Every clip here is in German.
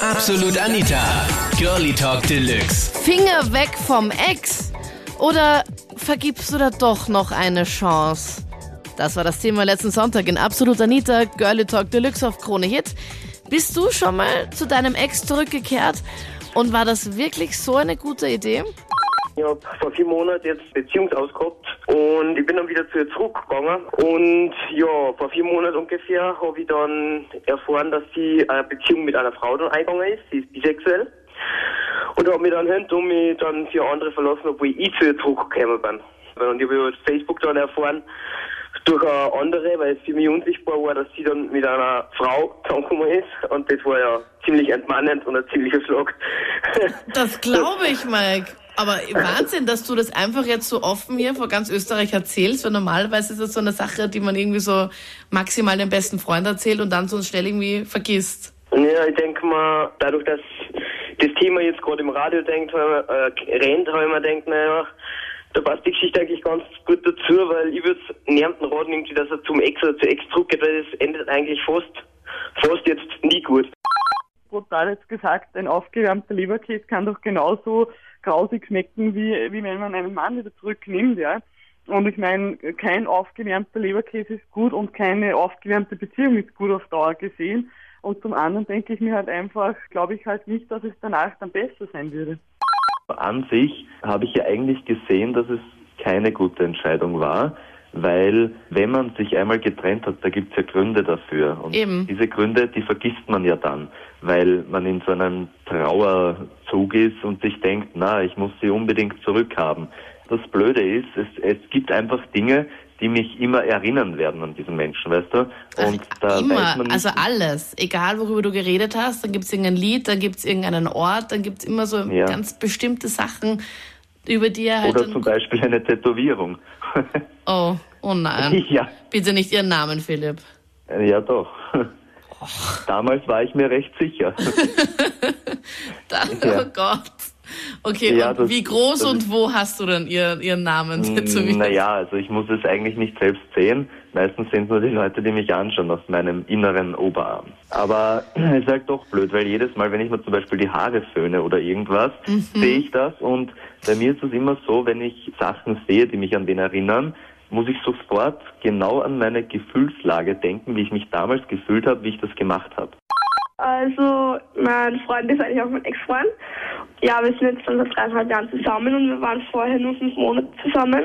Absolut Anita. Girlie Talk Deluxe. Finger weg vom Ex. Oder vergibst du da doch noch eine Chance? Das war das Thema letzten Sonntag in Absolut Anita, Girlie Talk Deluxe auf Krone Hit. Bist du schon mal zu deinem Ex zurückgekehrt? Und war das wirklich so eine gute Idee? Ich habe vor vier Monaten jetzt Beziehungsaus gehabt und ich bin dann wieder zu ihr zurückgegangen. Und ja, vor vier Monaten ungefähr habe ich dann erfahren, dass sie eine Beziehung mit einer Frau dann eingegangen ist. Sie ist bisexuell. Und habe mich dann hinter mich dann für andere verlassen, obwohl ich zu ihr zurückgekommen bin. Und ich habe über Facebook dann erfahren, durch eine andere, weil es für mich unsichtbar war, dass sie dann mit einer Frau zusammengekommen ist. Und das war ja ziemlich entmannend und ein ziemlicher Schlag. Das glaube ich, Mike. Aber Wahnsinn, dass du das einfach jetzt so offen hier vor ganz Österreich erzählst, weil normalerweise ist das so eine Sache, die man irgendwie so maximal dem besten Freund erzählt und dann so schnell irgendwie vergisst. Ja, ich denke mal, dadurch, dass das Thema jetzt gerade im Radio denkt, äh, rennt, ich mir gedacht, naja, da passt die Geschichte eigentlich ganz gut dazu, weil ich würde niemanden raten, irgendwie, dass er zum Ex oder zu Ex zurückgeht, weil das endet eigentlich fast, fast jetzt nie gut. Brutal jetzt gesagt, ein aufgewärmter Leberkäse kann doch genauso grausig schmecken, wie, wie wenn man einen Mann wieder zurücknimmt, ja. Und ich meine, kein aufgewärmter Leberkäse ist gut und keine aufgewärmte Beziehung ist gut auf Dauer gesehen. Und zum anderen denke ich mir halt einfach, glaube ich halt nicht, dass es danach dann besser sein würde. An sich habe ich ja eigentlich gesehen, dass es keine gute Entscheidung war, weil wenn man sich einmal getrennt hat, da gibt es ja Gründe dafür. Und Eben. diese Gründe, die vergisst man ja dann, weil man in so einem Trauerzug ist und sich denkt, na, ich muss sie unbedingt zurückhaben. Das Blöde ist, es, es gibt einfach Dinge, die mich immer erinnern werden an diesen Menschen, weißt du? Und da Immer, weiß man nicht, also alles. Egal, worüber du geredet hast, dann gibt es irgendein Lied, dann gibt es irgendeinen Ort, dann gibt es immer so Ja. ganz bestimmte Sachen, über die er halt oder zum Beispiel eine Tätowierung. Oh, oh nein. ja, Bitte nicht ihren Namen, Philipp. ja doch. Damals war ich mir recht sicher. Ja. Oh Gott. Okay, Ja, und das- wie groß das und wo hast du denn ihr, ihren Namen tätowiert? Naja, also ich muss es eigentlich nicht selbst sehen. Meistens sind nur die Leute, die mich anschauen, aus meinem inneren Oberarm. Aber es ist halt doch blöd, weil jedes Mal, wenn ich mir zum Beispiel die Haare föhne oder irgendwas, sehe ich das und bei mir ist es immer so, wenn ich Sachen sehe, die mich an den erinnern, muss ich sofort genau an meine Gefühlslage denken, wie ich mich damals gefühlt habe, wie ich das gemacht habe. Also, mein Freund ist eigentlich auch mein Ex-Freund. Ja, wir sind jetzt schon seit dreieinhalb Jahren zusammen und wir waren vorher nur fünf Monate zusammen.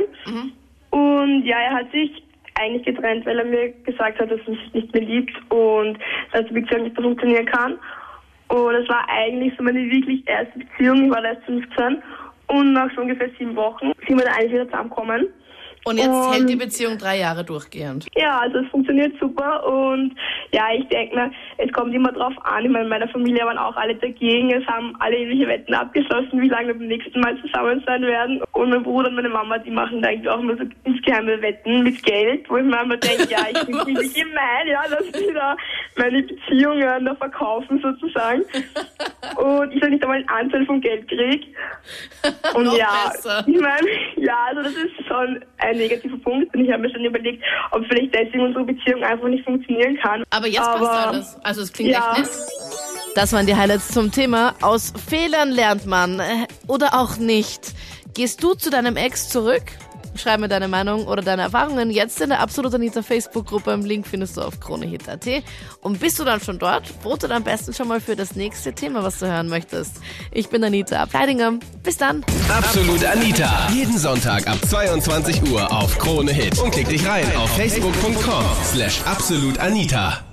Und ja, er hat sich eigentlich getrennt, weil er mir gesagt hat, dass er mich nicht mehr liebt und dass die Beziehung nicht mehr funktionieren kann. Und es war eigentlich so meine wirklich erste Beziehung. Ich war da erst 15 und nach so ungefähr sieben Wochen sind wir dann eigentlich wieder zusammengekommen. Und jetzt Und- hält die Beziehung drei Jahre durchgehend. Ja, also es funktioniert super und ja, ich denke mir, es kommt immer drauf an. Ich meine, meine Familie waren auch alle dagegen. Es haben alle irgendwelche Wetten abgeschlossen, wie lange wir beim nächsten Mal zusammen sein werden. Und mein Bruder und meine Mama, die machen da eigentlich auch immer so insgeheime Wetten mit Geld, wo ich mir immer denke, ja, ich bin ziemlich gemein, ja, dass die da meine Beziehungen da verkaufen sozusagen. Und ich soll nicht einmal einen Anteil vom Geld kriege. Und Noch ja, besser. ich meine, ja, also das ist schon ein negativer Punkt. Und ich habe mir schon überlegt, ob vielleicht deswegen unsere Beziehung einfach nicht funktionieren kann. Aber jetzt Aber, passt alles. Also es klingt ja. echt nett. Das waren die Highlights zum Thema. Aus Fehlern lernt man äh, oder auch nicht. Gehst du zu deinem Ex zurück? Schreib mir deine Meinung oder deine Erfahrungen jetzt in der Absolut Anita Facebook-Gruppe. Im Link findest du auf kronehit.at. Und bist du dann schon dort? Vote am besten schon mal für das nächste Thema, was du hören möchtest. Ich bin Anita Ableidinger. Bis dann. Absolut Anita. Jeden Sonntag ab 22 Uhr auf Krone Hit. Und klick dich rein auf facebook.com slash absolutanita.